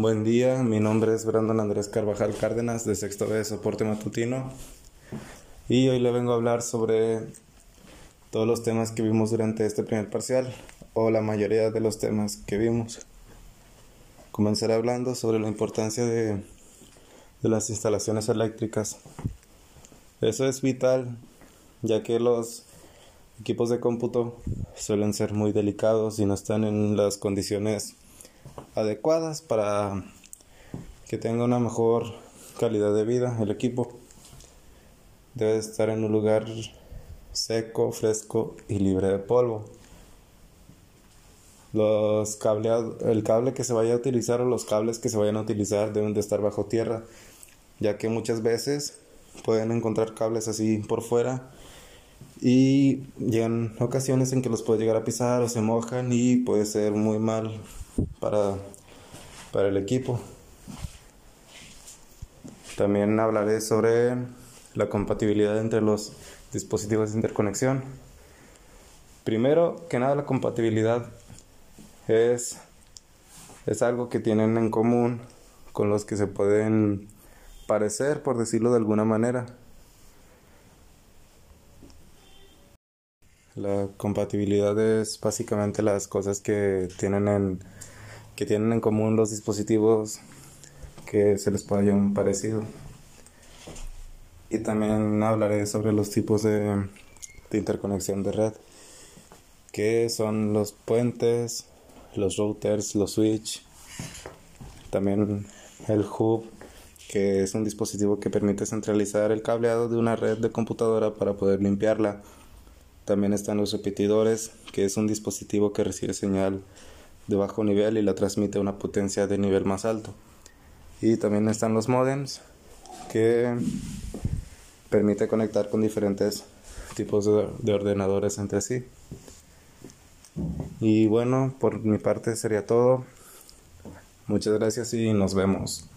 Buen día, mi nombre es Brandon Andrés Carvajal Cárdenas de Sexto B de Soporte Matutino y hoy le vengo a hablar sobre todos los temas que vimos durante este primer parcial o la mayoría de los temas que vimos. Comenzaré hablando sobre la importancia de, de las instalaciones eléctricas. Eso es vital ya que los equipos de cómputo suelen ser muy delicados y no están en las condiciones adecuadas para que tenga una mejor calidad de vida el equipo. Debe estar en un lugar seco, fresco y libre de polvo. Los cableados, el cable que se vaya a utilizar o los cables que se vayan a utilizar deben de estar bajo tierra, ya que muchas veces pueden encontrar cables así por fuera y llegan ocasiones en que los puede llegar a pisar o se mojan y puede ser muy mal para, para el equipo. También hablaré sobre la compatibilidad entre los dispositivos de interconexión. Primero que nada, la compatibilidad es, es algo que tienen en común con los que se pueden parecer, por decirlo de alguna manera. La compatibilidad es básicamente las cosas que tienen en, que tienen en común los dispositivos que se les pueda parecido. Y también hablaré sobre los tipos de, de interconexión de red, que son los puentes, los routers, los switch, también el hub, que es un dispositivo que permite centralizar el cableado de una red de computadora para poder limpiarla también están los repetidores, que es un dispositivo que recibe señal de bajo nivel y la transmite a una potencia de nivel más alto. Y también están los modems, que permite conectar con diferentes tipos de, de ordenadores entre sí. Y bueno, por mi parte sería todo. Muchas gracias y nos vemos.